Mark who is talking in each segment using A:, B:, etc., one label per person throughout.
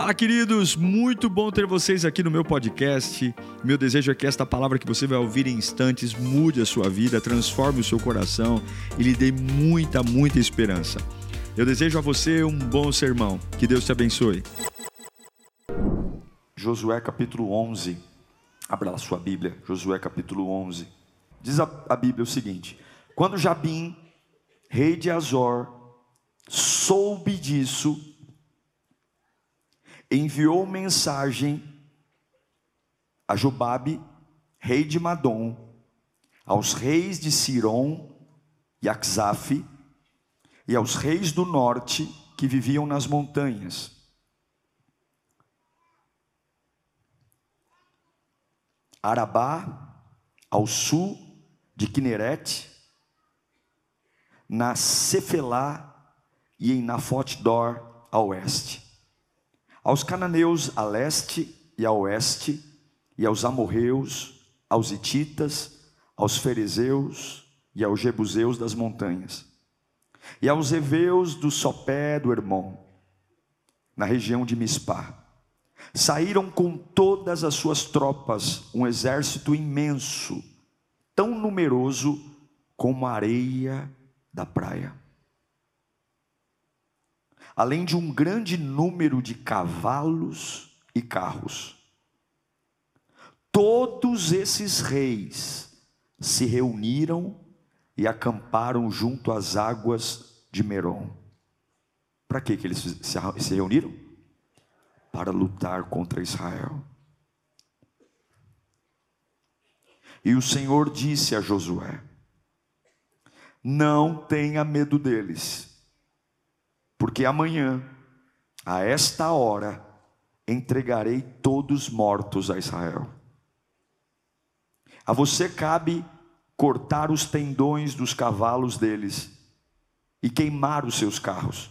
A: Fala, queridos! Muito bom ter vocês aqui no meu podcast. Meu desejo é que esta palavra que você vai ouvir em instantes mude a sua vida, transforme o seu coração e lhe dê muita, muita esperança. Eu desejo a você um bom sermão. Que Deus te abençoe.
B: Josué capítulo 11. Abra lá sua Bíblia. Josué capítulo 11. Diz a, a Bíblia o seguinte: Quando Jabim, rei de Azor, soube disso, enviou mensagem a Jobabe, rei de Madom, aos reis de Siron e Axaf, e aos reis do norte que viviam nas montanhas. Arabá, ao sul de Kineret, na Cefelá e em Nafote Dor, a oeste aos cananeus a leste e a oeste, e aos amorreus, aos ititas, aos fariseus e aos jebuseus das montanhas, e aos heveus do sopé do Hermon, na região de Mispá. Saíram com todas as suas tropas, um exército imenso, tão numeroso como a areia da praia além de um grande número de cavalos e carros. Todos esses reis se reuniram e acamparam junto às águas de Merom. Para que eles se reuniram? Para lutar contra Israel. E o Senhor disse a Josué: Não tenha medo deles porque amanhã, a esta hora, entregarei todos mortos a Israel. A você cabe cortar os tendões dos cavalos deles e queimar os seus carros.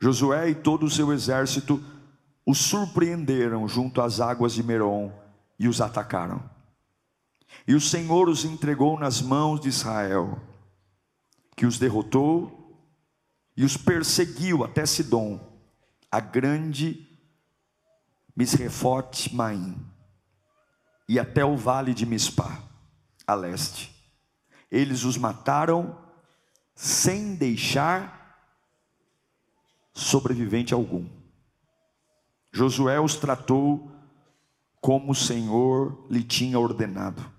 B: Josué e todo o seu exército os surpreenderam junto às águas de Merom e os atacaram. E o Senhor os entregou nas mãos de Israel, que os derrotou e os perseguiu até Sidom, a grande Misrefote Maim, e até o vale de Mispá, a leste. Eles os mataram sem deixar sobrevivente algum. Josué os tratou como o Senhor lhe tinha ordenado.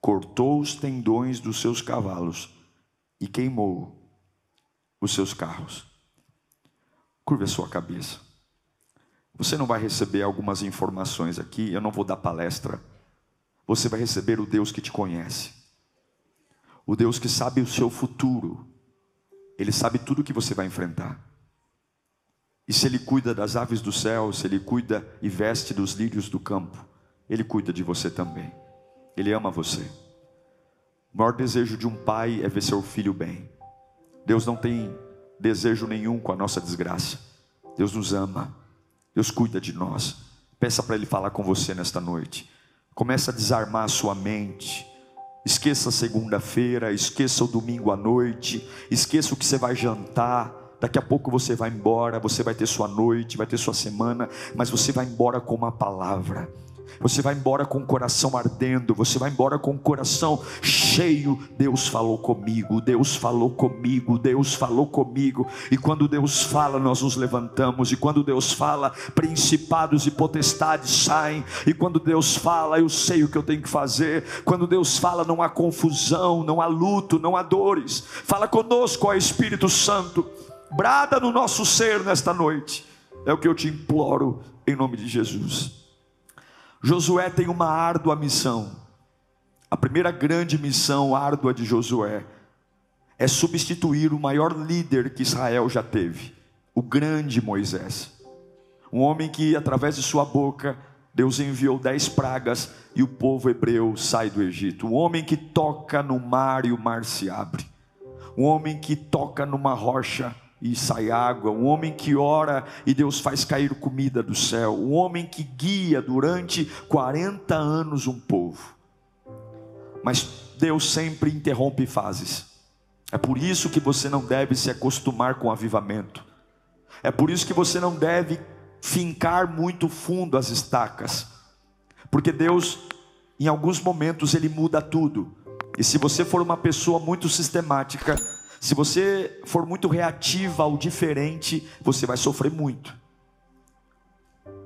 B: Cortou os tendões dos seus cavalos e queimou os seus carros. Curva a sua cabeça. Você não vai receber algumas informações aqui, eu não vou dar palestra. Você vai receber o Deus que te conhece. O Deus que sabe o seu futuro. Ele sabe tudo que você vai enfrentar. E se ele cuida das aves do céu, se ele cuida e veste dos lírios do campo, ele cuida de você também. Ele ama você. O maior desejo de um pai é ver seu filho bem. Deus não tem desejo nenhum com a nossa desgraça. Deus nos ama. Deus cuida de nós. Peça para Ele falar com você nesta noite. Comece a desarmar a sua mente. Esqueça segunda-feira, esqueça o domingo à noite, esqueça o que você vai jantar. Daqui a pouco você vai embora, você vai ter sua noite, vai ter sua semana, mas você vai embora com uma palavra. Você vai embora com o coração ardendo, você vai embora com o coração cheio. Deus falou comigo, Deus falou comigo, Deus falou comigo. E quando Deus fala, nós nos levantamos. E quando Deus fala, principados e potestades saem. E quando Deus fala, eu sei o que eu tenho que fazer. Quando Deus fala, não há confusão, não há luto, não há dores. Fala conosco, ó Espírito Santo. Brada no nosso ser nesta noite. É o que eu te imploro em nome de Jesus. Josué tem uma árdua missão. A primeira grande missão árdua de Josué é substituir o maior líder que Israel já teve, o grande Moisés. Um homem que, através de sua boca, Deus enviou dez pragas e o povo hebreu sai do Egito. Um homem que toca no mar e o mar se abre. Um homem que toca numa rocha e sai água, um homem que ora e Deus faz cair comida do céu, um homem que guia durante 40 anos um povo. Mas Deus sempre interrompe fases. É por isso que você não deve se acostumar com avivamento. É por isso que você não deve fincar muito fundo as estacas, porque Deus, em alguns momentos, Ele muda tudo. E se você for uma pessoa muito sistemática, se você for muito reativa ao diferente, você vai sofrer muito.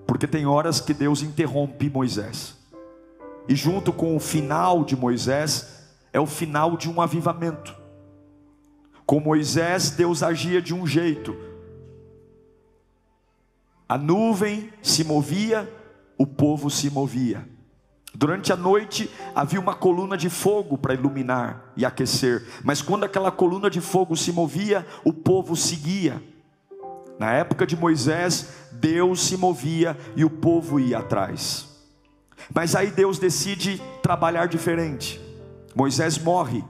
B: Porque tem horas que Deus interrompe Moisés. E junto com o final de Moisés, é o final de um avivamento. Com Moisés, Deus agia de um jeito. A nuvem se movia, o povo se movia. Durante a noite havia uma coluna de fogo para iluminar e aquecer, mas quando aquela coluna de fogo se movia, o povo seguia. Na época de Moisés, Deus se movia e o povo ia atrás. Mas aí Deus decide trabalhar diferente. Moisés morre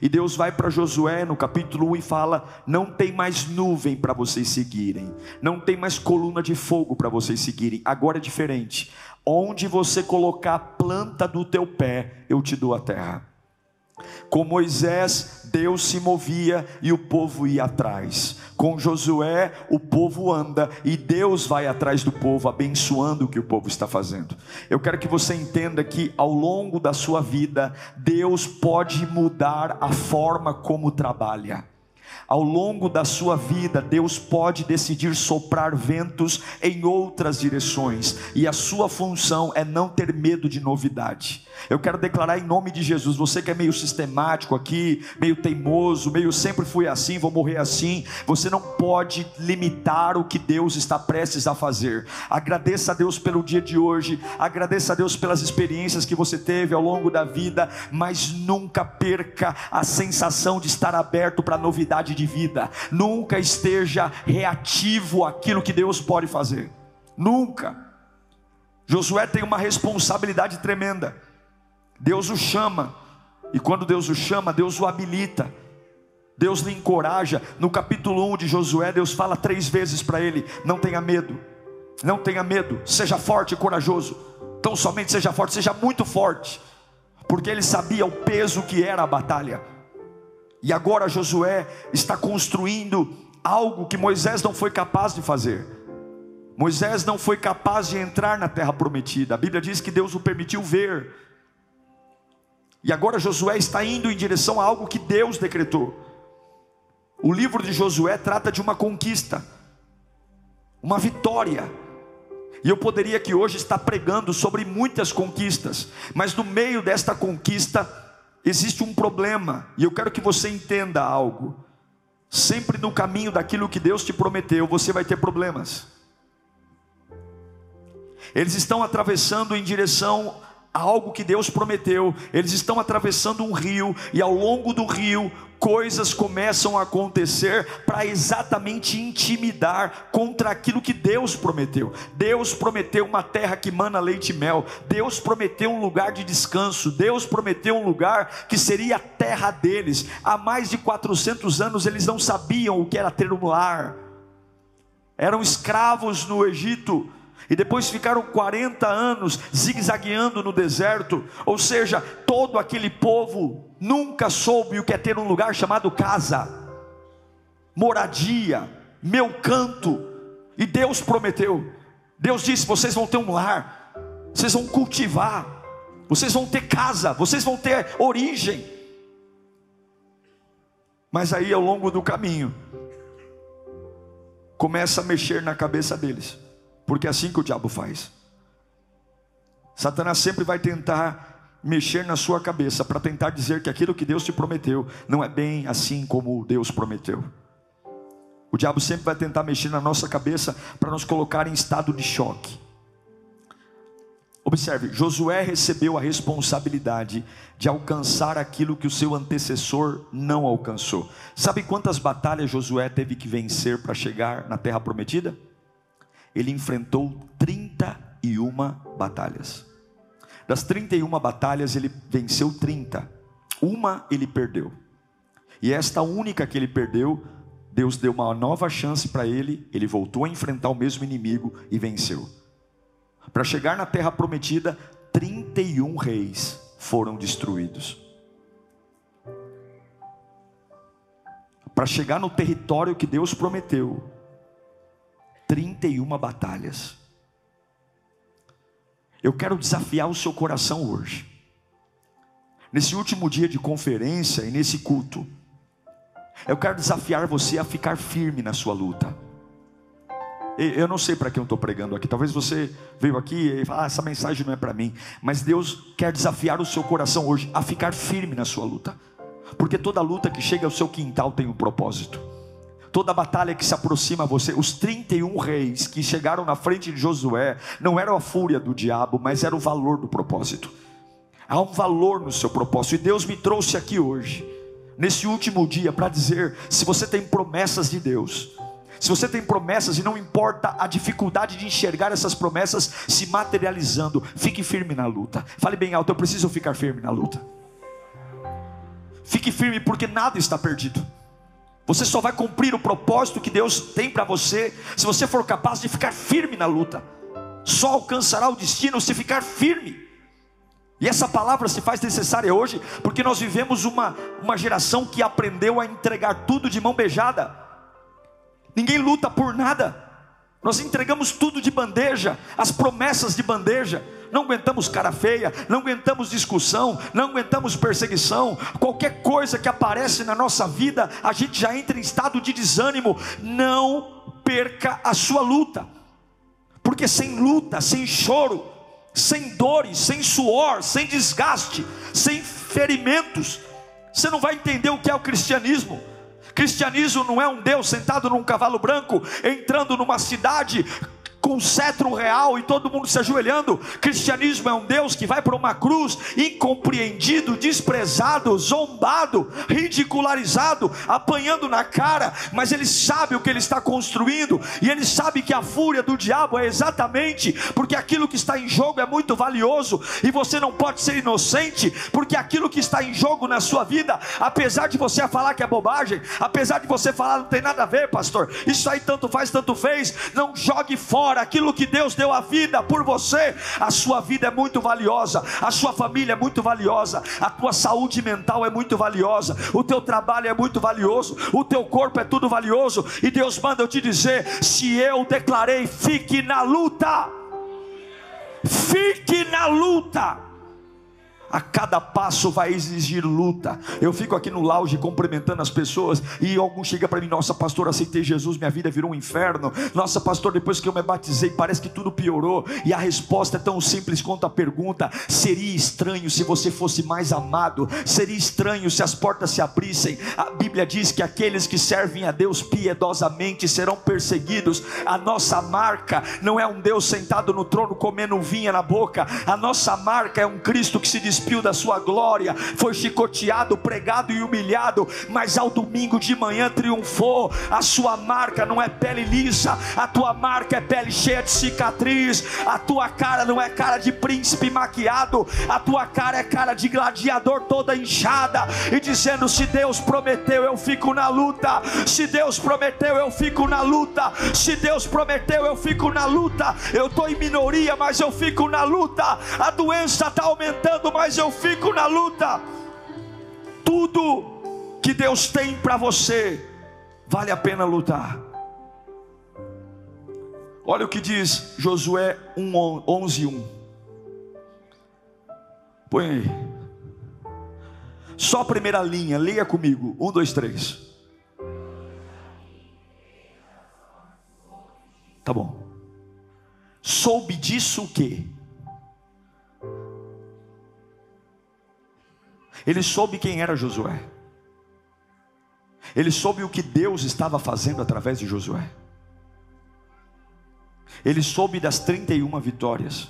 B: e Deus vai para Josué no capítulo 1 e fala: Não tem mais nuvem para vocês seguirem, não tem mais coluna de fogo para vocês seguirem, agora é diferente. Onde você colocar a planta do teu pé, eu te dou a terra. Com Moisés, Deus se movia e o povo ia atrás. Com Josué, o povo anda e Deus vai atrás do povo, abençoando o que o povo está fazendo. Eu quero que você entenda que ao longo da sua vida, Deus pode mudar a forma como trabalha. Ao longo da sua vida, Deus pode decidir soprar ventos em outras direções, e a sua função é não ter medo de novidade. Eu quero declarar em nome de Jesus, você que é meio sistemático aqui, meio teimoso, meio sempre fui assim, vou morrer assim, você não pode limitar o que Deus está prestes a fazer. Agradeça a Deus pelo dia de hoje, agradeça a Deus pelas experiências que você teve ao longo da vida, mas nunca perca a sensação de estar aberto para novidade de vida. Nunca esteja reativo àquilo que Deus pode fazer. Nunca. Josué tem uma responsabilidade tremenda. Deus o chama, e quando Deus o chama, Deus o habilita. Deus lhe encoraja. No capítulo 1 de Josué, Deus fala três vezes para ele: Não tenha medo, não tenha medo, seja forte e corajoso. Então somente seja forte, seja muito forte, porque ele sabia o peso que era a batalha. E agora Josué está construindo algo que Moisés não foi capaz de fazer. Moisés não foi capaz de entrar na terra prometida. A Bíblia diz que Deus o permitiu ver. E agora Josué está indo em direção a algo que Deus decretou. O livro de Josué trata de uma conquista, uma vitória. E eu poderia aqui hoje estar pregando sobre muitas conquistas, mas no meio desta conquista existe um problema, e eu quero que você entenda algo. Sempre no caminho daquilo que Deus te prometeu, você vai ter problemas. Eles estão atravessando em direção algo que Deus prometeu. Eles estão atravessando um rio e ao longo do rio coisas começam a acontecer para exatamente intimidar contra aquilo que Deus prometeu. Deus prometeu uma terra que mana leite e mel. Deus prometeu um lugar de descanso. Deus prometeu um lugar que seria a terra deles. Há mais de 400 anos eles não sabiam o que era ter um lar. Eram escravos no Egito e depois ficaram 40 anos zigue-zagueando no deserto, ou seja, todo aquele povo nunca soube o que é ter um lugar chamado casa, moradia, meu canto, e Deus prometeu, Deus disse: vocês vão ter um lar, vocês vão cultivar, vocês vão ter casa, vocês vão ter origem. Mas aí ao longo do caminho, começa a mexer na cabeça deles porque é assim que o diabo faz. Satanás sempre vai tentar mexer na sua cabeça para tentar dizer que aquilo que Deus te prometeu não é bem assim como Deus prometeu. O diabo sempre vai tentar mexer na nossa cabeça para nos colocar em estado de choque. Observe, Josué recebeu a responsabilidade de alcançar aquilo que o seu antecessor não alcançou. Sabe quantas batalhas Josué teve que vencer para chegar na terra prometida? Ele enfrentou 31 batalhas. Das 31 batalhas, ele venceu 30. Uma ele perdeu. E esta única que ele perdeu, Deus deu uma nova chance para ele, ele voltou a enfrentar o mesmo inimigo e venceu. Para chegar na terra prometida, 31 reis foram destruídos. Para chegar no território que Deus prometeu, 31 batalhas. Eu quero desafiar o seu coração hoje. Nesse último dia de conferência e nesse culto, eu quero desafiar você a ficar firme na sua luta. Eu não sei para quem eu estou pregando aqui. Talvez você veio aqui e fala, ah, essa mensagem não é para mim. Mas Deus quer desafiar o seu coração hoje a ficar firme na sua luta. Porque toda luta que chega ao seu quintal tem um propósito. Toda batalha que se aproxima a você, os 31 reis que chegaram na frente de Josué, não era a fúria do diabo, mas era o valor do propósito. Há um valor no seu propósito, e Deus me trouxe aqui hoje, nesse último dia, para dizer: se você tem promessas de Deus, se você tem promessas e não importa a dificuldade de enxergar essas promessas se materializando, fique firme na luta. Fale bem alto, eu preciso ficar firme na luta. Fique firme porque nada está perdido. Você só vai cumprir o propósito que Deus tem para você se você for capaz de ficar firme na luta. Só alcançará o destino se ficar firme. E essa palavra se faz necessária hoje, porque nós vivemos uma, uma geração que aprendeu a entregar tudo de mão beijada. Ninguém luta por nada. Nós entregamos tudo de bandeja, as promessas de bandeja. Não aguentamos cara feia, não aguentamos discussão, não aguentamos perseguição. Qualquer coisa que aparece na nossa vida, a gente já entra em estado de desânimo. Não perca a sua luta, porque sem luta, sem choro, sem dores, sem suor, sem desgaste, sem ferimentos, você não vai entender o que é o cristianismo. Cristianismo não é um Deus sentado num cavalo branco, entrando numa cidade com cetro real e todo mundo se ajoelhando. Cristianismo é um Deus que vai para uma cruz incompreendido, desprezado, zombado, ridicularizado, apanhando na cara, mas ele sabe o que ele está construindo e ele sabe que a fúria do diabo é exatamente porque aquilo que está em jogo é muito valioso e você não pode ser inocente, porque aquilo que está em jogo na sua vida, apesar de você falar que é bobagem, apesar de você falar não tem nada a ver, pastor, isso aí tanto faz, tanto fez, não jogue fora aquilo que Deus deu a vida por você, a sua vida é muito valiosa, a sua família é muito valiosa, a tua saúde mental é muito valiosa, o teu trabalho é muito valioso, o teu corpo é tudo valioso, e Deus manda eu te dizer: se eu declarei, fique na luta, fique na luta a cada passo vai exigir luta. Eu fico aqui no lounge cumprimentando as pessoas e algum chega para mim: Nossa, pastor, aceitei Jesus, minha vida virou um inferno. Nossa, pastor, depois que eu me batizei, parece que tudo piorou. E a resposta é tão simples quanto a pergunta: Seria estranho se você fosse mais amado? Seria estranho se as portas se abrissem? A Bíblia diz que aqueles que servem a Deus piedosamente serão perseguidos. A nossa marca não é um Deus sentado no trono comendo vinha na boca. A nossa marca é um Cristo que se diz despiu da sua glória, foi chicoteado, pregado e humilhado, mas ao domingo de manhã triunfou. A sua marca não é pele lisa, a tua marca é pele cheia de cicatriz, a tua cara não é cara de príncipe maquiado, a tua cara é cara de gladiador toda inchada, e dizendo: se Deus prometeu, eu fico na luta, se Deus prometeu, eu fico na luta, se Deus prometeu, eu fico na luta. Eu estou em minoria, mas eu fico na luta. A doença está aumentando, mas mas eu fico na luta. Tudo que Deus tem para você, vale a pena lutar. Olha o que diz Josué 11, 1. Põe aí. Só a primeira linha, leia comigo. 1, 2, 3. Tá bom. Soube disso o que? Ele soube quem era Josué. Ele soube o que Deus estava fazendo através de Josué. Ele soube das 31 vitórias.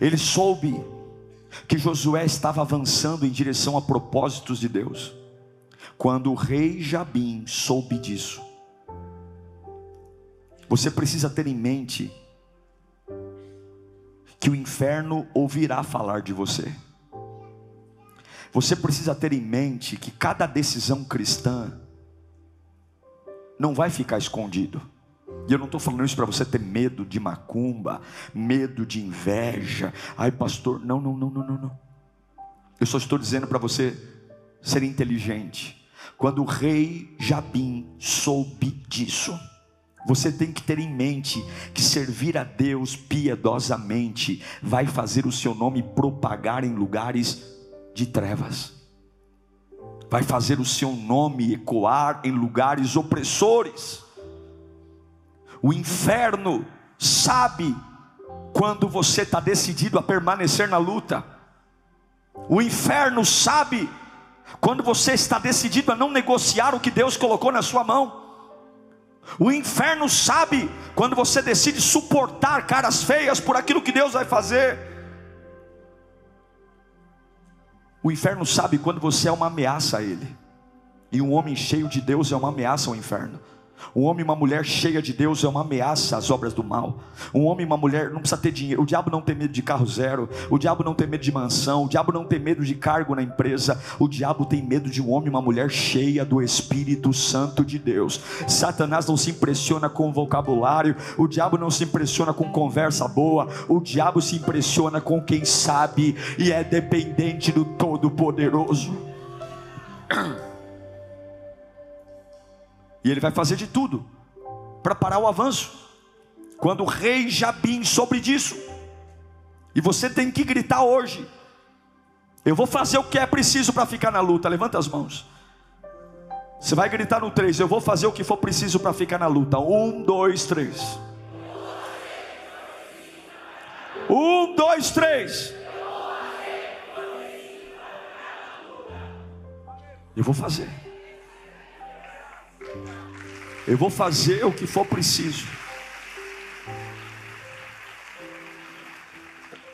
B: Ele soube que Josué estava avançando em direção a propósitos de Deus. Quando o rei Jabim soube disso, você precisa ter em mente que o inferno ouvirá falar de você. Você precisa ter em mente que cada decisão cristã não vai ficar escondido. E eu não estou falando isso para você ter medo de macumba, medo de inveja. Ai, pastor, não, não, não, não, não, não. Eu só estou dizendo para você ser inteligente. Quando o rei Jabim soube disso, Você tem que ter em mente que servir a Deus piedosamente vai fazer o seu nome propagar em lugares de trevas, vai fazer o seu nome ecoar em lugares opressores. O inferno sabe quando você está decidido a permanecer na luta, o inferno sabe quando você está decidido a não negociar o que Deus colocou na sua mão. O inferno sabe quando você decide suportar caras feias por aquilo que Deus vai fazer. O inferno sabe quando você é uma ameaça a ele. E um homem cheio de Deus é uma ameaça ao inferno. Um homem e uma mulher cheia de Deus é uma ameaça às obras do mal. Um homem e uma mulher não precisa ter dinheiro. O diabo não tem medo de carro zero. O diabo não tem medo de mansão. O diabo não tem medo de cargo na empresa. O diabo tem medo de um homem e uma mulher cheia do Espírito Santo de Deus. Satanás não se impressiona com vocabulário. O diabo não se impressiona com conversa boa. O diabo se impressiona com quem sabe e é dependente do Todo-Poderoso. E ele vai fazer de tudo para parar o avanço. Quando o rei Jabim soube disso, e você tem que gritar hoje: Eu vou fazer o que é preciso para ficar na luta. Levanta as mãos. Você vai gritar no 3: Eu vou fazer o que for preciso para ficar na luta. Um, dois, três. Um, dois, três. Eu vou fazer. Eu vou fazer o que for preciso.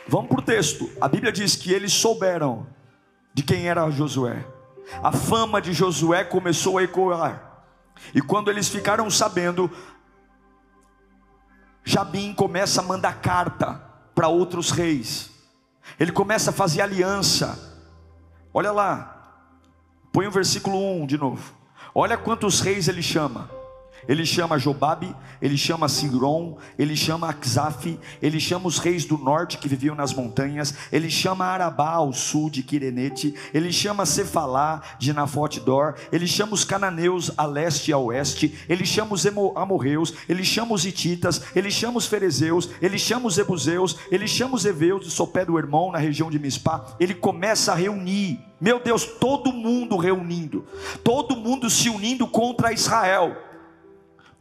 B: Vamos para o texto. A Bíblia diz que eles souberam de quem era Josué. A fama de Josué começou a ecoar. E quando eles ficaram sabendo, Jabim começa a mandar carta para outros reis. Ele começa a fazer aliança. Olha lá. Põe o versículo 1 de novo. Olha quantos reis ele chama. Ele chama Jobabe, ele chama Sigron, ele chama Axaf, ele chama os reis do norte que viviam nas montanhas, ele chama Arabá ao sul de Quirenete, ele chama Cefalá de Nafote Dor, ele chama os cananeus a leste e a oeste, ele chama os amorreus, ele chama os hititas, ele chama os ferezeus, ele chama os ebuseus, ele chama os heveus de Sopé do Hermão na região de Mispá, ele começa a reunir, meu Deus, todo mundo reunindo, todo mundo se unindo contra Israel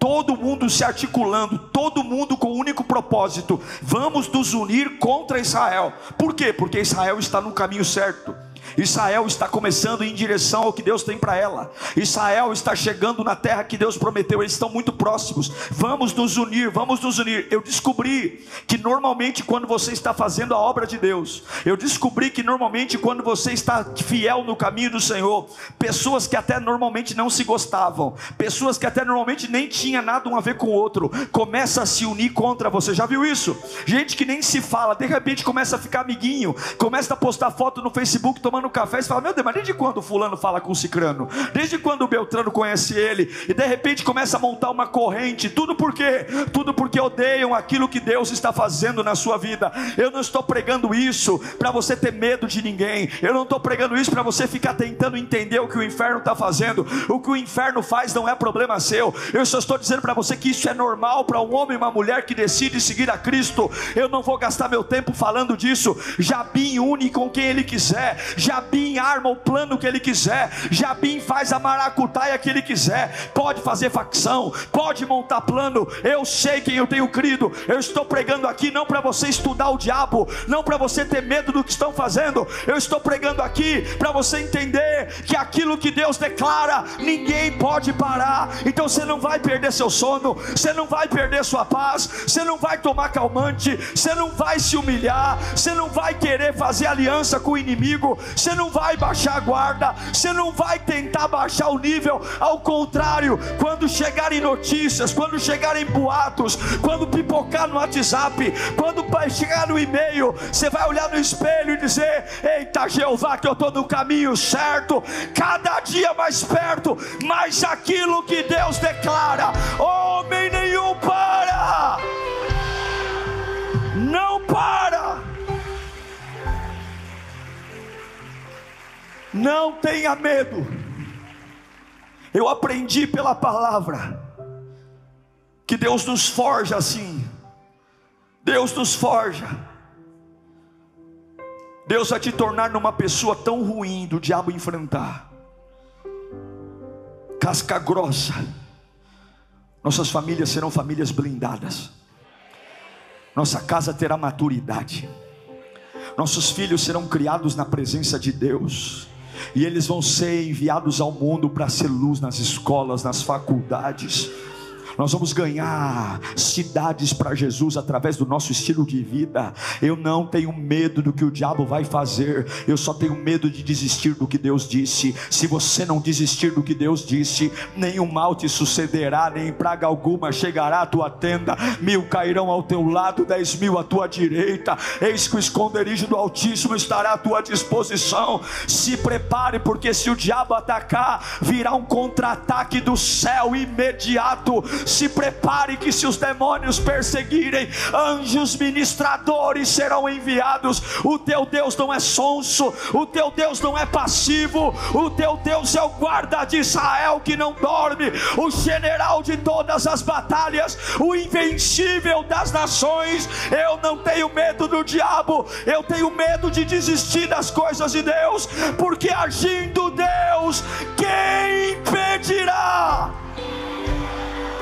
B: todo mundo se articulando, todo mundo com o um único propósito: vamos nos unir contra Israel. Por quê? Porque Israel está no caminho certo. Israel está começando em direção ao que Deus tem para ela. Israel está chegando na terra que Deus prometeu. Eles estão muito próximos. Vamos nos unir, vamos nos unir. Eu descobri que normalmente quando você está fazendo a obra de Deus, eu descobri que normalmente quando você está fiel no caminho do Senhor, pessoas que até normalmente não se gostavam, pessoas que até normalmente nem tinha nada um a ver com o outro, começa a se unir contra você. Já viu isso? Gente que nem se fala, de repente começa a ficar amiguinho, começa a postar foto no Facebook tomando café e fala: Meu Deus, mas desde quando fulano fala com o cicrano? Desde quando o Beltrano conhece ele? E de repente começa a montar uma corrente. Tudo por quê? Tudo porque odeiam aquilo que Deus está fazendo na sua vida. Eu não estou pregando isso para você ter medo de ninguém. Eu não estou pregando isso para você ficar tentando entender o que o inferno está fazendo. O que o inferno faz não é problema seu. Eu só estou dizendo para você que isso é normal para um homem e uma mulher que decide seguir a Cristo. Eu não vou gastar meu tempo falando disso. Jabim une com quem ele quiser. Jabim arma o plano que ele quiser, Jabim faz a maracutaia que ele quiser, pode fazer facção, pode montar plano. Eu sei quem eu tenho crido. Eu estou pregando aqui não para você estudar o diabo, não para você ter medo do que estão fazendo. Eu estou pregando aqui para você entender que aquilo que Deus declara, ninguém pode parar. Então você não vai perder seu sono, você não vai perder sua paz, você não vai tomar calmante, você não vai se humilhar, você não vai querer fazer aliança com o inimigo, você não vai baixar a guarda, você não vai tentar baixar o nível, ao contrário, quando chegarem notícias, quando chegarem boatos, quando pipocar no WhatsApp, quando chegar no e-mail, você vai olhar no espelho e dizer: Eita Jeová, que eu estou no caminho certo, cada dia mais perto, mas aquilo que Deus declara, homem nenhum para, não para. Não tenha medo. Eu aprendi pela palavra Que Deus nos forja assim. Deus nos forja. Deus vai te tornar numa pessoa tão ruim do diabo enfrentar. Casca grossa. Nossas famílias serão famílias blindadas. Nossa casa terá maturidade. Nossos filhos serão criados na presença de Deus. E eles vão ser enviados ao mundo para ser luz nas escolas, nas faculdades nós vamos ganhar cidades para Jesus através do nosso estilo de vida. Eu não tenho medo do que o diabo vai fazer, eu só tenho medo de desistir do que Deus disse. Se você não desistir do que Deus disse, nenhum mal te sucederá, nem praga alguma chegará à tua tenda. Mil cairão ao teu lado, dez mil à tua direita. Eis que o esconderijo do Altíssimo estará à tua disposição. Se prepare, porque se o diabo atacar, virá um contra-ataque do céu imediato se prepare que se os demônios perseguirem, anjos ministradores serão enviados. O teu Deus não é sonso, o teu Deus não é passivo, o teu Deus é o guarda de Israel que não dorme, o general de todas as batalhas, o invencível das nações. Eu não tenho medo do diabo, eu tenho medo de desistir das coisas de Deus, porque agindo Deus, quem impedirá?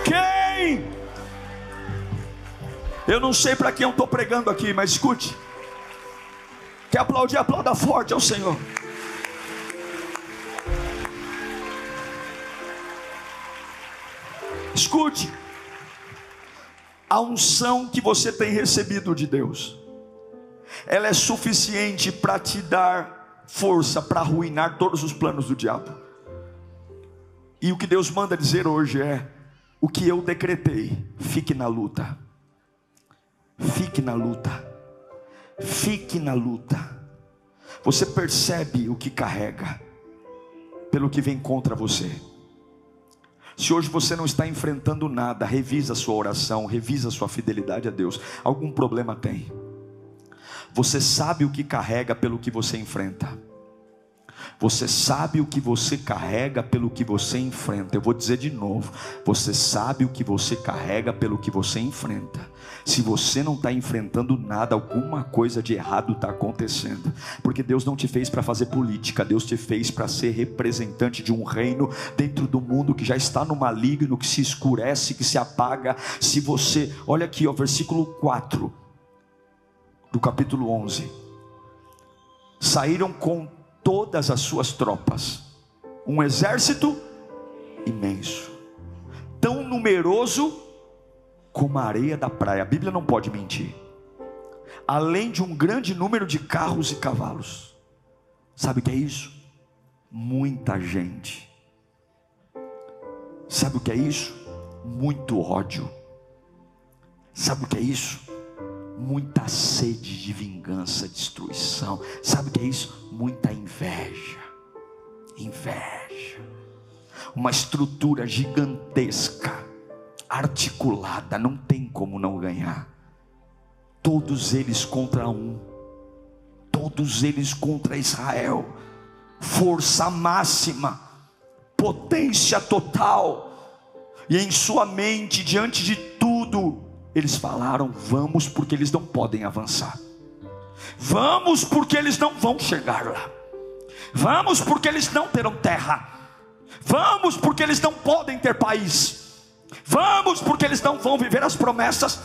B: Quem? Eu não sei para quem eu estou pregando aqui, mas escute. Quer aplaudir? Aplauda forte ao Senhor. Escute. A unção que você tem recebido de Deus, ela é suficiente para te dar força para arruinar todos os planos do diabo. E o que Deus manda dizer hoje é: o que eu decretei, fique na luta. Fique na luta. Fique na luta. Você percebe o que carrega pelo que vem contra você. Se hoje você não está enfrentando nada, revisa a sua oração, revisa a sua fidelidade a Deus. Algum problema tem. Você sabe o que carrega pelo que você enfrenta. Você sabe o que você carrega pelo que você enfrenta. Eu vou dizer de novo: você sabe o que você carrega pelo que você enfrenta. Se você não está enfrentando nada, alguma coisa de errado está acontecendo. Porque Deus não te fez para fazer política, Deus te fez para ser representante de um reino dentro do mundo que já está no maligno, que se escurece, que se apaga. Se você, olha aqui, ó, versículo 4 do capítulo 11. Saíram com todas as suas tropas, um exército imenso, tão numeroso como a areia da praia. A Bíblia não pode mentir. Além de um grande número de carros e cavalos. Sabe o que é isso? Muita gente. Sabe o que é isso? Muito ódio. Sabe o que é isso? Muita sede de vingança, destruição. Sabe o que é isso? Muita inveja. Inveja. Uma estrutura gigantesca, articulada, não tem como não ganhar. Todos eles contra um, todos eles contra Israel. Força máxima, potência total. E em sua mente, diante de tudo, eles falaram: vamos, porque eles não podem avançar. Vamos, porque eles não vão chegar lá. Vamos, porque eles não terão terra. Vamos, porque eles não podem ter país. Vamos, porque eles não vão viver as promessas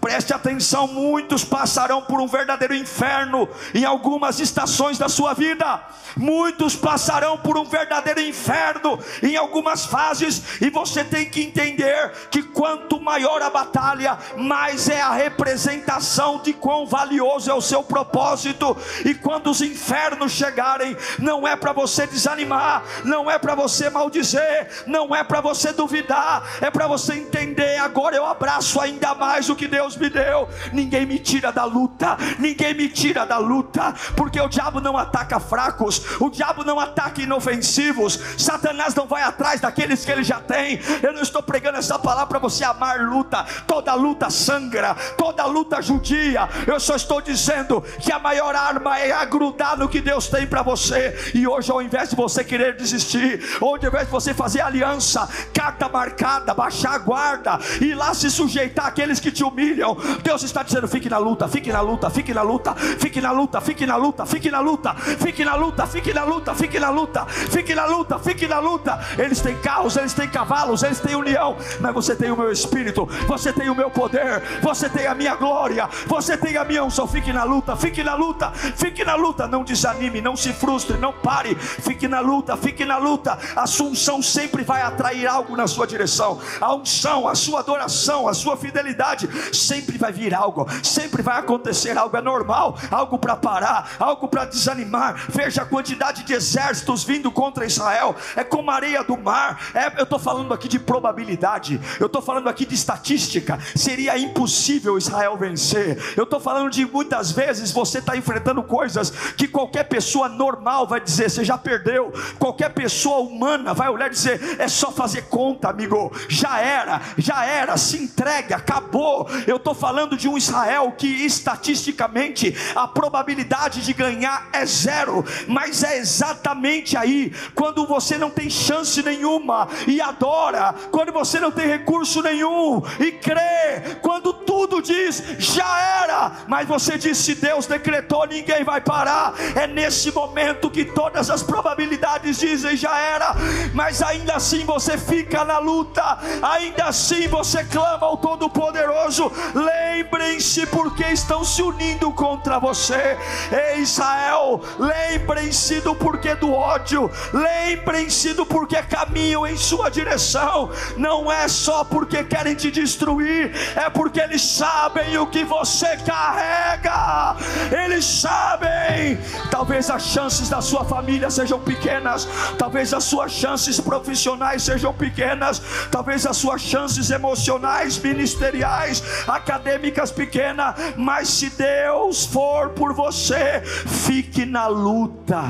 B: Preste atenção, muitos passarão por um verdadeiro inferno em algumas estações da sua vida. Muitos passarão por um verdadeiro inferno em algumas fases, e você tem que entender que quanto maior a batalha, mais é a representação de quão valioso é o seu propósito. E quando os infernos chegarem, não é para você desanimar, não é para você maldizer, não é para você duvidar, é para você entender. Agora eu abraço ainda mais o que Deus Deus me deu. Ninguém me tira da luta, ninguém me tira da luta, porque o diabo não ataca fracos, o diabo não ataca inofensivos, Satanás não vai atrás daqueles que ele já tem. Eu não estou pregando essa palavra para você amar luta, toda luta sangra, toda luta judia. Eu só estou dizendo que a maior arma é agrudar no que Deus tem para você, e hoje, ao invés de você querer desistir, ou ao invés de você fazer aliança, carta marcada, baixar a guarda, e lá se sujeitar àqueles que te humilham, Deus está dizendo: fique na luta, fique na luta, fique na luta, fique na luta, fique na luta, fique na luta, fique na luta, fique na luta, fique na luta, fique na luta, fique na luta. Eles têm carros, eles têm cavalos, eles têm união, mas você tem o meu espírito, você tem o meu poder, você tem a minha glória, você tem a minha unção. Fique na luta, fique na luta, fique na luta, não desanime, não se frustre, não pare, fique na luta, fique na luta. A sua unção sempre vai atrair algo na sua direção. A unção, a sua adoração, a sua fidelidade, sempre vai vir algo, sempre vai acontecer algo, é normal, algo para parar, algo para desanimar. Veja a quantidade de exércitos vindo contra Israel, é como a areia do mar. É, eu estou falando aqui de probabilidade, eu estou falando aqui de estatística. Seria impossível Israel vencer. Eu estou falando de muitas vezes você está enfrentando coisas que qualquer pessoa normal vai dizer: você já perdeu. Qualquer pessoa humana vai olhar e dizer: é só fazer conta, amigo. Já era, já era, se entregue, acabou. Eu estou falando de um Israel que estatisticamente a probabilidade de ganhar é zero, mas é exatamente aí quando você não tem chance nenhuma e adora, quando você não tem recurso nenhum e crê, quando tudo diz já era, mas você diz se Deus decretou, ninguém vai parar. É nesse momento que todas as probabilidades dizem já era, mas ainda assim você fica na luta, ainda assim você clama ao Todo-Poderoso. Lembrem-se porque estão se unindo contra você, Ei Israel. Lembrem-se do porquê do ódio, lembrem-se do porquê caminham em sua direção. Não é só porque querem te destruir, é porque eles sabem o que você carrega. Eles sabem. Talvez as chances da sua família sejam pequenas, talvez as suas chances profissionais sejam pequenas, talvez as suas chances emocionais, ministeriais, acadêmicas pequenas, mas se Deus for por você, fique na luta.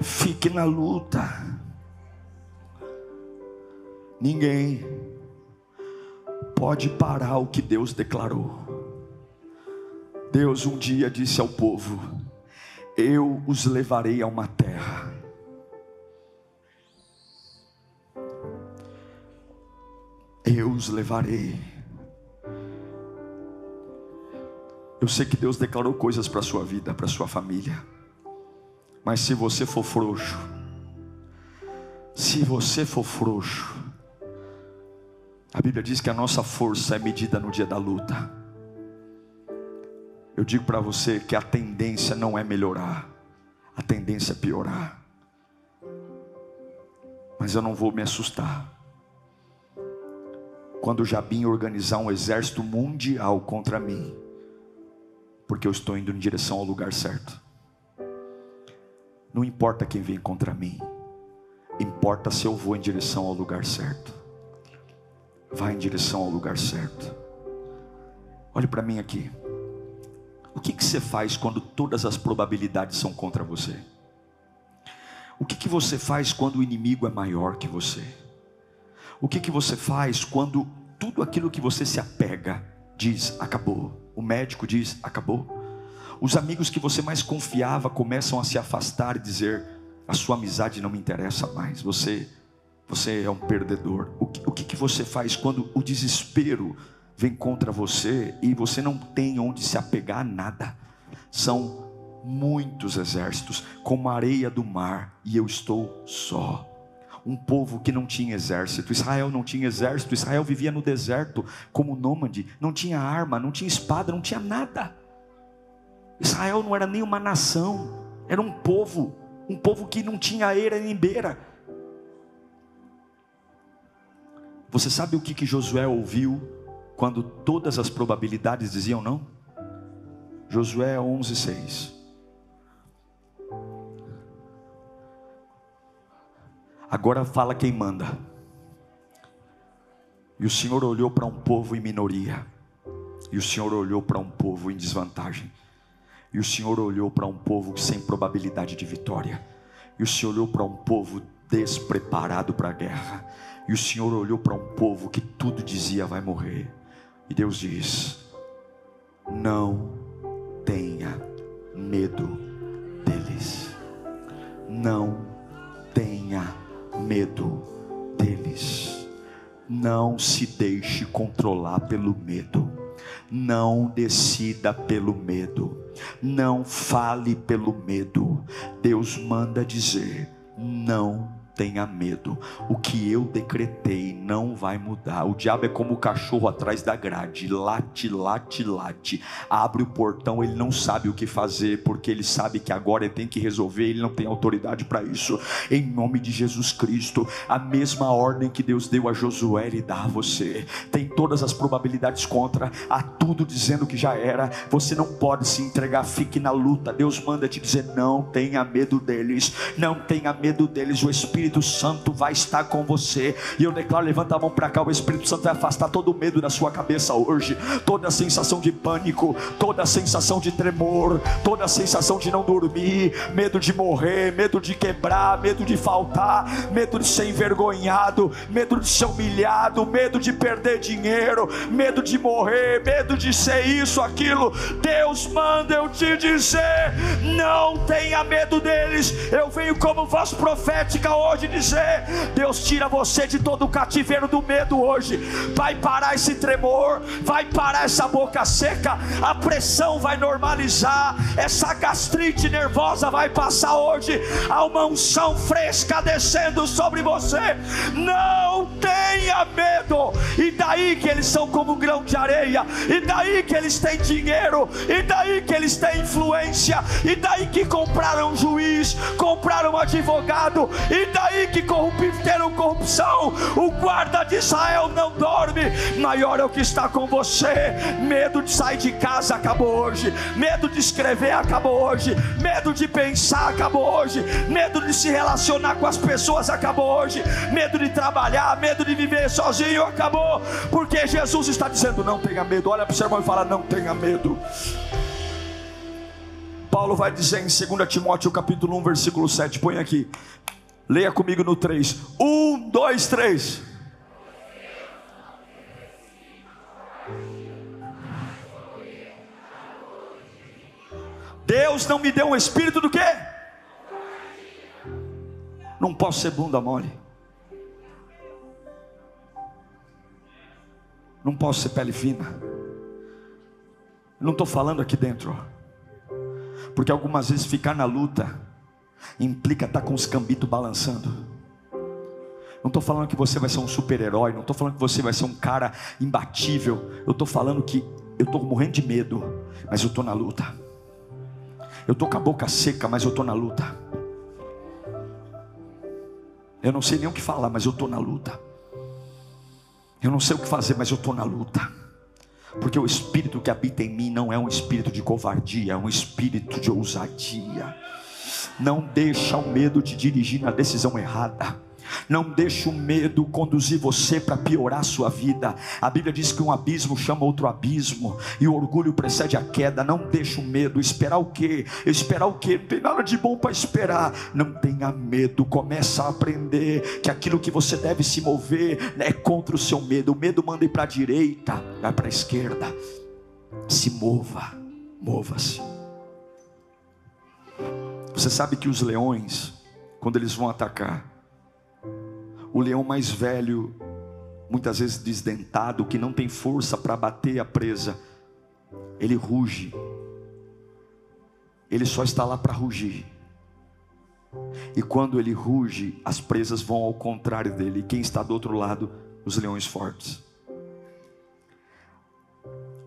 B: Fique na luta. Ninguém pode parar o que Deus declarou. Deus um dia disse ao povo: Eu os levarei a uma terra. Eu os levarei. Eu sei que Deus declarou coisas para a sua vida, para a sua família. Mas se você for frouxo, se você for frouxo, a Bíblia diz que a nossa força é medida no dia da luta. Eu digo para você que a tendência não é melhorar, a tendência é piorar. Mas eu não vou me assustar. Quando Jabim organizar um exército mundial contra mim, porque eu estou indo em direção ao lugar certo. Não importa quem vem contra mim, importa se eu vou em direção ao lugar certo. Vá em direção ao lugar certo. Olhe para mim aqui. O que, que você faz quando todas as probabilidades são contra você? O que, que você faz quando o inimigo é maior que você? O que, que você faz quando tudo aquilo que você se apega diz acabou? O médico diz acabou. Os amigos que você mais confiava começam a se afastar e dizer a sua amizade não me interessa mais. Você você é um perdedor. O que, o que, que você faz quando o desespero vem contra você e você não tem onde se apegar a nada? São muitos exércitos, como a areia do mar, e eu estou só. Um povo que não tinha exército, Israel não tinha exército, Israel vivia no deserto como nômade, não tinha arma, não tinha espada, não tinha nada. Israel não era nem uma nação, era um povo, um povo que não tinha eira nem beira. Você sabe o que, que Josué ouviu quando todas as probabilidades diziam não? Josué 11:6. Agora fala quem manda. E o Senhor olhou para um povo em minoria. E o Senhor olhou para um povo em desvantagem. E o Senhor olhou para um povo sem probabilidade de vitória. E o Senhor olhou para um povo despreparado para a guerra. E o Senhor olhou para um povo que tudo dizia vai morrer. E Deus diz: Não tenha medo deles. Não medo deles. Não se deixe controlar pelo medo. Não decida pelo medo. Não fale pelo medo. Deus manda dizer: não tenha medo. O que eu decretei não vai mudar. O diabo é como o cachorro atrás da grade, late, late, late. Abre o portão, ele não sabe o que fazer, porque ele sabe que agora ele tem que resolver, ele não tem autoridade para isso. Em nome de Jesus Cristo, a mesma ordem que Deus deu a Josué, ele dá a você. Tem todas as probabilidades contra, há tudo dizendo que já era. Você não pode se entregar, fique na luta. Deus manda te dizer: não tenha medo deles, não tenha medo deles. O Espírito Espírito Santo vai estar com você. E eu declaro: levanta a mão para cá. O Espírito Santo vai afastar todo o medo da sua cabeça hoje, toda a sensação de pânico, toda a sensação de tremor, toda a sensação de não dormir, medo de morrer, medo de quebrar, medo de faltar, medo de ser envergonhado, medo de ser humilhado, medo de perder dinheiro, medo de morrer, medo de ser isso, aquilo. Deus manda eu te dizer: não tenha medo deles. Eu venho como voz profética hoje pode dizer: Deus tira você de todo o cativeiro do medo hoje. Vai parar esse tremor, vai parar essa boca seca, a pressão vai normalizar, essa gastrite nervosa vai passar hoje. Há uma unção fresca descendo sobre você. Não tenha medo. E daí que eles são como grão de areia, e daí que eles têm dinheiro, e daí que eles têm influência, e daí que compraram juiz, compraram advogado, e daí aí que corromperam corrupção. O guarda de Israel não dorme. Maior é o que está com você. Medo de sair de casa acabou hoje. Medo de escrever acabou hoje. Medo de pensar acabou hoje. Medo de se relacionar com as pessoas acabou hoje. Medo de trabalhar, medo de viver sozinho acabou. Porque Jesus está dizendo: não tenha medo. Olha para o seu irmão e fala: não tenha medo. Paulo vai dizer em 2 Timóteo capítulo 1, versículo 7, põe aqui. Leia comigo no 3. 1, 2, 3. Deus não me deu um espírito do quê? Não posso ser bunda mole. Não posso ser pele fina. Não estou falando aqui dentro. Porque algumas vezes ficar na luta implica estar tá com os cambitos balançando. Não estou falando que você vai ser um super-herói, não estou falando que você vai ser um cara imbatível. Eu estou falando que eu estou morrendo de medo, mas eu estou na luta. Eu estou com a boca seca, mas eu estou na luta. Eu não sei nem o que falar, mas eu estou na luta. Eu não sei o que fazer, mas eu estou na luta. Porque o espírito que habita em mim não é um espírito de covardia, é um espírito de ousadia. Não deixa o medo te dirigir na decisão errada. Não deixe o medo conduzir você para piorar a sua vida. A Bíblia diz que um abismo chama outro abismo e o orgulho precede a queda. Não deixe o medo. Esperar o quê? Esperar o quê? Não tem nada de bom para esperar. Não tenha medo. Começa a aprender que aquilo que você deve se mover é contra o seu medo. O medo manda ir para a direita, vai para a esquerda. Se mova, mova-se. Você sabe que os leões, quando eles vão atacar, o leão mais velho, muitas vezes desdentado, que não tem força para bater a presa, ele ruge. Ele só está lá para rugir. E quando ele ruge, as presas vão ao contrário dele. E quem está do outro lado? Os leões fortes.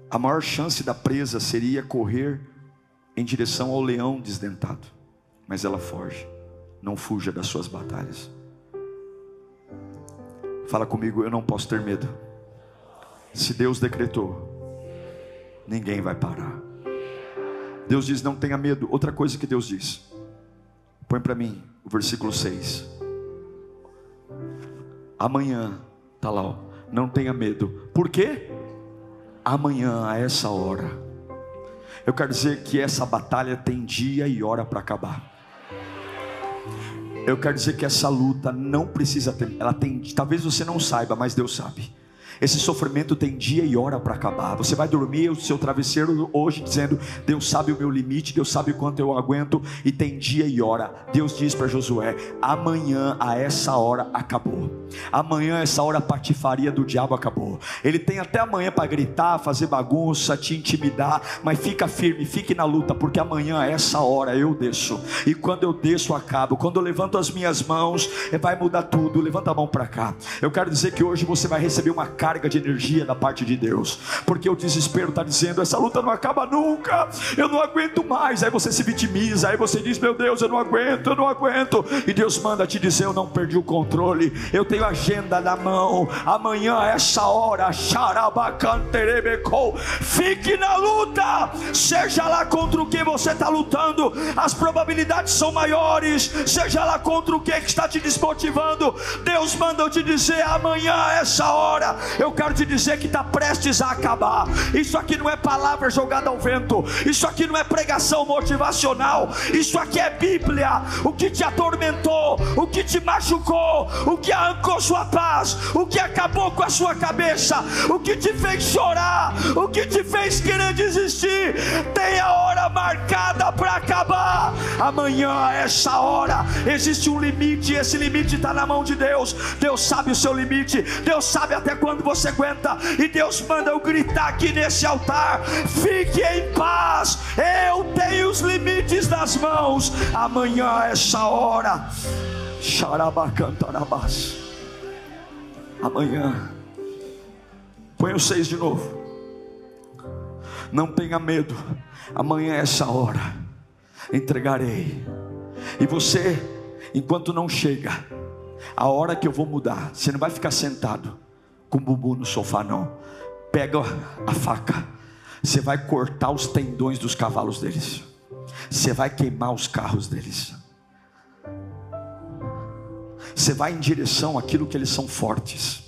B: A maior chance da presa seria correr em direção ao leão desdentado mas ela foge. Não fuja das suas batalhas. Fala comigo, eu não posso ter medo. Se Deus decretou, ninguém vai parar. Deus diz: não tenha medo. Outra coisa que Deus diz, põe para mim o versículo 6. Amanhã, está lá, ó. Não tenha medo. Por quê? Amanhã, a essa hora. Eu quero dizer que essa batalha tem dia e hora para acabar. Eu quero dizer que essa luta não precisa ter, ela tem, talvez você não saiba, mas Deus sabe. Esse sofrimento tem dia e hora para acabar. Você vai dormir o seu travesseiro hoje dizendo: Deus sabe o meu limite, Deus sabe quanto eu aguento, e tem dia e hora. Deus diz para Josué: amanhã a essa hora acabou. Amanhã essa hora a patifaria do diabo acabou. Ele tem até amanhã para gritar, fazer bagunça, te intimidar, mas fica firme, fique na luta, porque amanhã a essa hora eu desço. E quando eu desço, acabo. Quando eu levanto as minhas mãos, vai mudar tudo. Levanta a mão para cá. Eu quero dizer que hoje você vai receber uma carta carga de energia da parte de Deus, porque o desespero está dizendo: essa luta não acaba nunca, eu não aguento mais. Aí você se vitimiza, aí você diz: meu Deus, eu não aguento, eu não aguento. E Deus manda te dizer: eu não perdi o controle, eu tenho agenda na mão. Amanhã, essa hora, fique na luta, seja lá contra o que você está lutando, as probabilidades são maiores, seja lá contra o que está te desmotivando. Deus manda eu te dizer: amanhã, essa hora, eu quero te dizer que está prestes a acabar. Isso aqui não é palavra jogada ao vento, isso aqui não é pregação motivacional, isso aqui é Bíblia. O que te atormentou, o que te machucou, o que arrancou sua paz, o que acabou com a sua cabeça, o que te fez chorar, o que te fez querer desistir, tem a hora marcada para acabar. Amanhã, essa hora, existe um limite, e esse limite está na mão de Deus. Deus sabe o seu limite, Deus sabe até quando você aguenta. E Deus manda eu gritar aqui nesse altar: fique em paz, eu tenho os limites nas mãos. Amanhã, essa hora, xarabacantarabás. Amanhã, põe o seis de novo. Não tenha medo, amanhã, essa hora, entregarei. E você, enquanto não chega, a hora que eu vou mudar, você não vai ficar sentado com bumbum no sofá, não. Pega a faca, você vai cortar os tendões dos cavalos deles, você vai queimar os carros deles, você vai em direção àquilo que eles são fortes.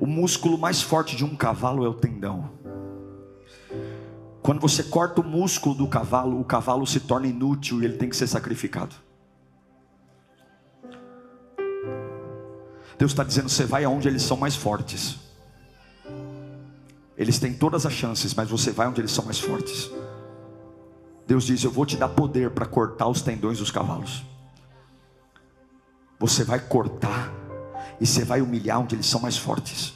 B: O músculo mais forte de um cavalo é o tendão. Quando você corta o músculo do cavalo, o cavalo se torna inútil e ele tem que ser sacrificado. Deus está dizendo: você vai aonde eles são mais fortes. Eles têm todas as chances, mas você vai onde eles são mais fortes. Deus diz: Eu vou te dar poder para cortar os tendões dos cavalos. Você vai cortar e você vai humilhar onde eles são mais fortes.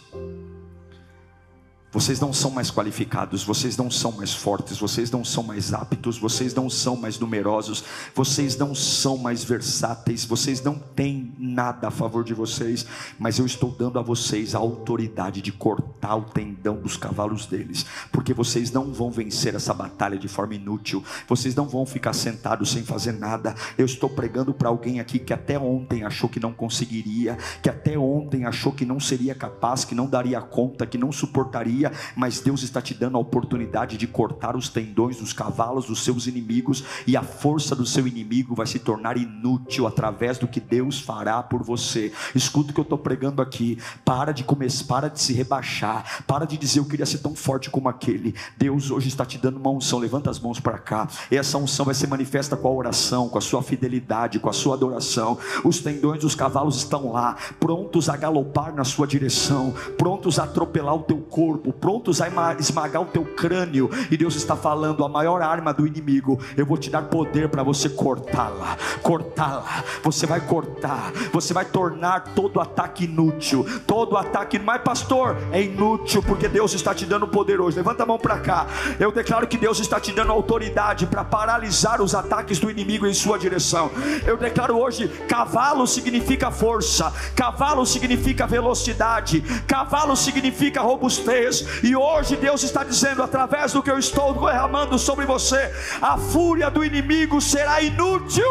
B: Vocês não são mais qualificados, vocês não são mais fortes, vocês não são mais aptos, vocês não são mais numerosos, vocês não são mais versáteis, vocês não têm nada a favor de vocês, mas eu estou dando a vocês a autoridade de cortar o tendão dos cavalos deles, porque vocês não vão vencer essa batalha de forma inútil, vocês não vão ficar sentados sem fazer nada. Eu estou pregando para alguém aqui que até ontem achou que não conseguiria, que até ontem achou que não seria capaz, que não daria conta, que não suportaria mas Deus está te dando a oportunidade de cortar os tendões dos cavalos dos seus inimigos, e a força do seu inimigo vai se tornar inútil através do que Deus fará por você. Escuta o que eu estou pregando aqui. Para de começar, para de se rebaixar, para de dizer eu queria ser tão forte como aquele. Deus hoje está te dando uma unção. Levanta as mãos para cá. E essa unção vai ser manifesta com a oração, com a sua fidelidade, com a sua adoração. Os tendões dos cavalos estão lá, prontos a galopar na sua direção, prontos a atropelar o teu corpo prontos a esmagar o teu crânio. E Deus está falando: a maior arma do inimigo, eu vou te dar poder para você cortá-la, cortá-la. Você vai cortar, você vai tornar todo ataque inútil, todo ataque. Mas, pastor, é inútil porque Deus está te dando poder hoje. Levanta a mão para cá. Eu declaro que Deus está te dando autoridade para paralisar os ataques do inimigo em sua direção. Eu declaro hoje: cavalo significa força, cavalo significa velocidade, cavalo significa robustez E hoje Deus está dizendo, através do que eu estou derramando sobre você, a fúria do inimigo será inútil.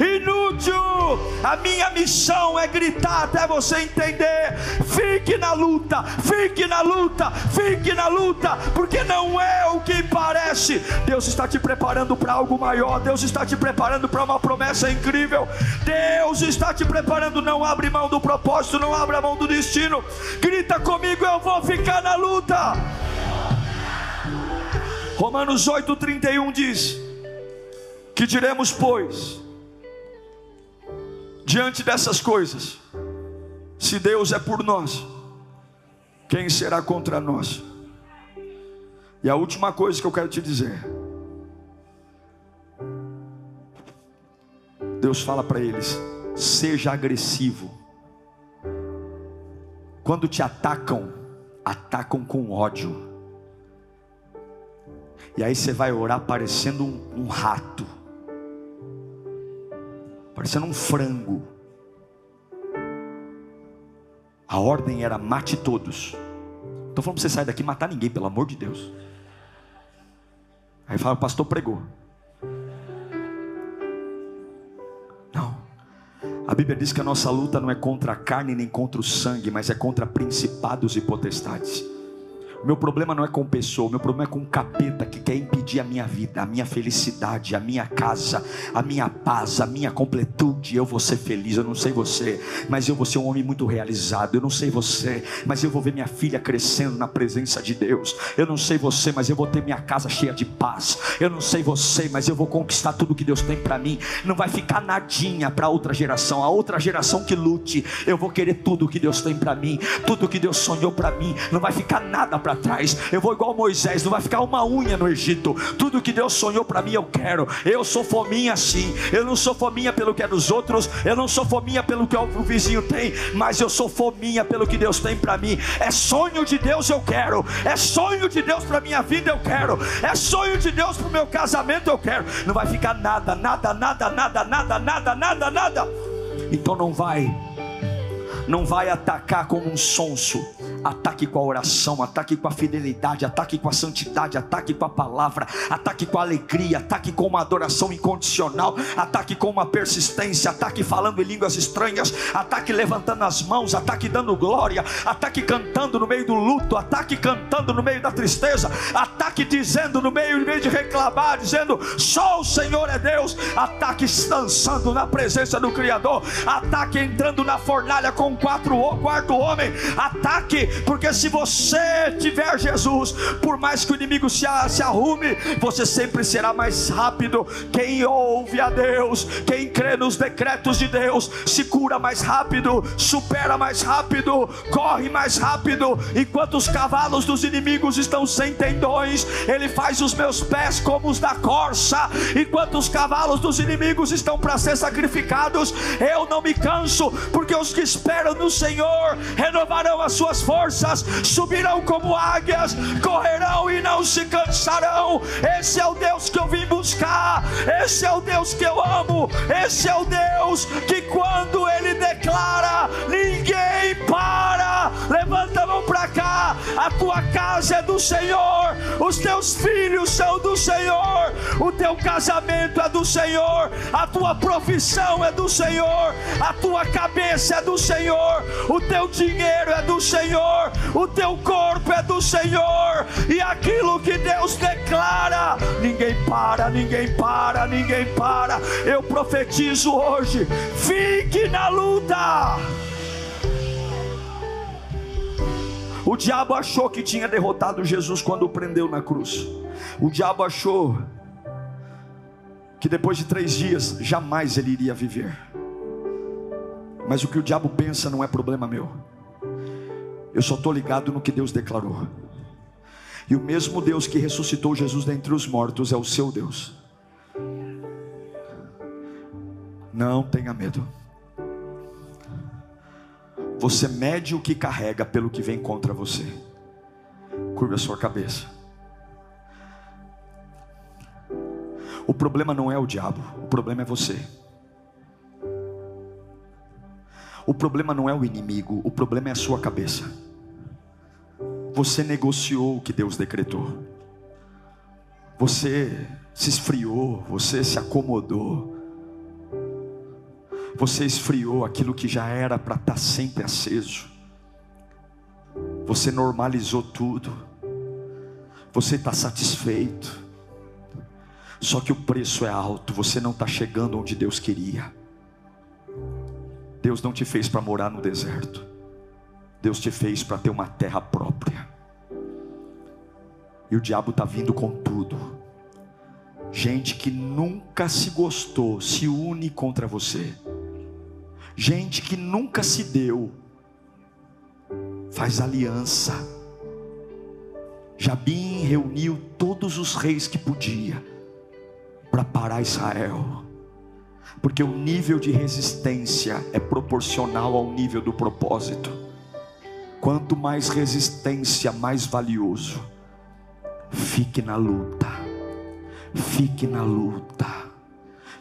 B: Inútil. A minha missão é gritar até você entender. Fique na luta, fique na luta, fique na luta, porque não é o que parece. Deus está te preparando para algo maior. Deus está te preparando para uma promessa incrível. Deus está te preparando. Não abre mão do propósito, não abre mão do destino. Grita comigo, eu vou ficar na luta. Romanos 8,31 diz: Que diremos, pois, diante dessas coisas, se Deus é por nós, quem será contra nós? E a última coisa que eu quero te dizer: Deus fala para eles: seja agressivo. Quando te atacam, atacam com ódio. E aí você vai orar parecendo um, um rato, parecendo um frango. A ordem era mate todos. Estou falando para você sair daqui matar ninguém, pelo amor de Deus. Aí fala, o pastor pregou. A Bíblia diz que a nossa luta não é contra a carne nem contra o sangue, mas é contra principados e potestades. Meu problema não é com pessoa, meu problema é com um capeta que quer impedir a minha vida, a minha felicidade, a minha casa, a minha paz, a minha completude. Eu vou ser feliz, eu não sei você, mas eu vou ser um homem muito realizado. Eu não sei você, mas eu vou ver minha filha crescendo na presença de Deus. Eu não sei você, mas eu vou ter minha casa cheia de paz. Eu não sei você, mas eu vou conquistar tudo que Deus tem para mim. Não vai ficar nadinha para outra geração, a outra geração que lute. Eu vou querer tudo que Deus tem para mim, tudo que Deus sonhou para mim. Não vai ficar nada para trás. Eu vou igual Moisés, não vai ficar uma unha no Egito. Tudo que Deus sonhou para mim eu quero. Eu sou fominha assim. Eu não sou fominha pelo que é dos outros. Eu não sou fominha pelo que o vizinho tem, mas eu sou fominha pelo que Deus tem para mim. É sonho de Deus eu quero. É sonho de Deus para minha vida eu quero. É sonho de Deus para o meu casamento eu quero. Não vai ficar nada, nada, nada, nada, nada, nada, nada, nada. Então não vai não vai atacar como um sonso. Ataque com a oração, ataque com a fidelidade, ataque com a santidade, ataque com a palavra, ataque com a alegria, ataque com uma adoração incondicional, ataque com uma persistência, ataque falando em línguas estranhas, ataque levantando as mãos, ataque dando glória, ataque cantando no meio do luto, ataque cantando no meio da tristeza, ataque dizendo no meio, no meio de reclamar, dizendo só o Senhor é Deus, ataque dançando na presença do Criador, ataque entrando na fornalha com quatro, quarto homem, ataque, porque se você tiver Jesus, por mais que o inimigo se, se arrume, você sempre será mais rápido. Quem ouve a Deus, quem crê nos decretos de Deus, se cura mais rápido, supera mais rápido, corre mais rápido. Enquanto os cavalos dos inimigos estão sem tendões, Ele faz os meus pés como os da corça. Enquanto os cavalos dos inimigos estão para ser sacrificados, eu não me canso, porque os que esperam no Senhor renovarão as suas forças, subirão como águias, correrão e não se cansarão. Esse é o Deus que eu vim buscar, esse é o Deus que eu amo, esse é o Deus que quando Ele declara, ninguém casa é do Senhor, os teus filhos são do Senhor, o teu casamento é do Senhor, a tua profissão é do Senhor, a tua cabeça é do Senhor. O teu dinheiro é do Senhor, o teu corpo é do Senhor, e aquilo que Deus declara, ninguém para, ninguém para, ninguém para. Eu profetizo hoje: fique na luta. O diabo achou que tinha derrotado Jesus quando o prendeu na cruz. O diabo achou que depois de três dias jamais ele iria viver. Mas o que o diabo pensa não é problema meu. Eu só estou ligado no que Deus declarou. E o mesmo Deus que ressuscitou Jesus dentre os mortos é o seu Deus. Não tenha medo. Você mede o que carrega pelo que vem contra você. Curva a sua cabeça. O problema não é o diabo, o problema é você. O problema não é o inimigo, o problema é a sua cabeça. você negociou o que Deus decretou. Você se esfriou, você se acomodou. Você esfriou aquilo que já era para estar tá sempre aceso. Você normalizou tudo. Você está satisfeito. Só que o preço é alto. Você não está chegando onde Deus queria. Deus não te fez para morar no deserto. Deus te fez para ter uma terra própria. E o diabo está vindo com tudo. Gente que nunca se gostou se une contra você. Gente que nunca se deu faz aliança. Jabim reuniu todos os reis que podia para parar Israel porque o nível de resistência é proporcional ao nível do propósito. Quanto mais resistência, mais valioso. Fique na luta, fique na luta.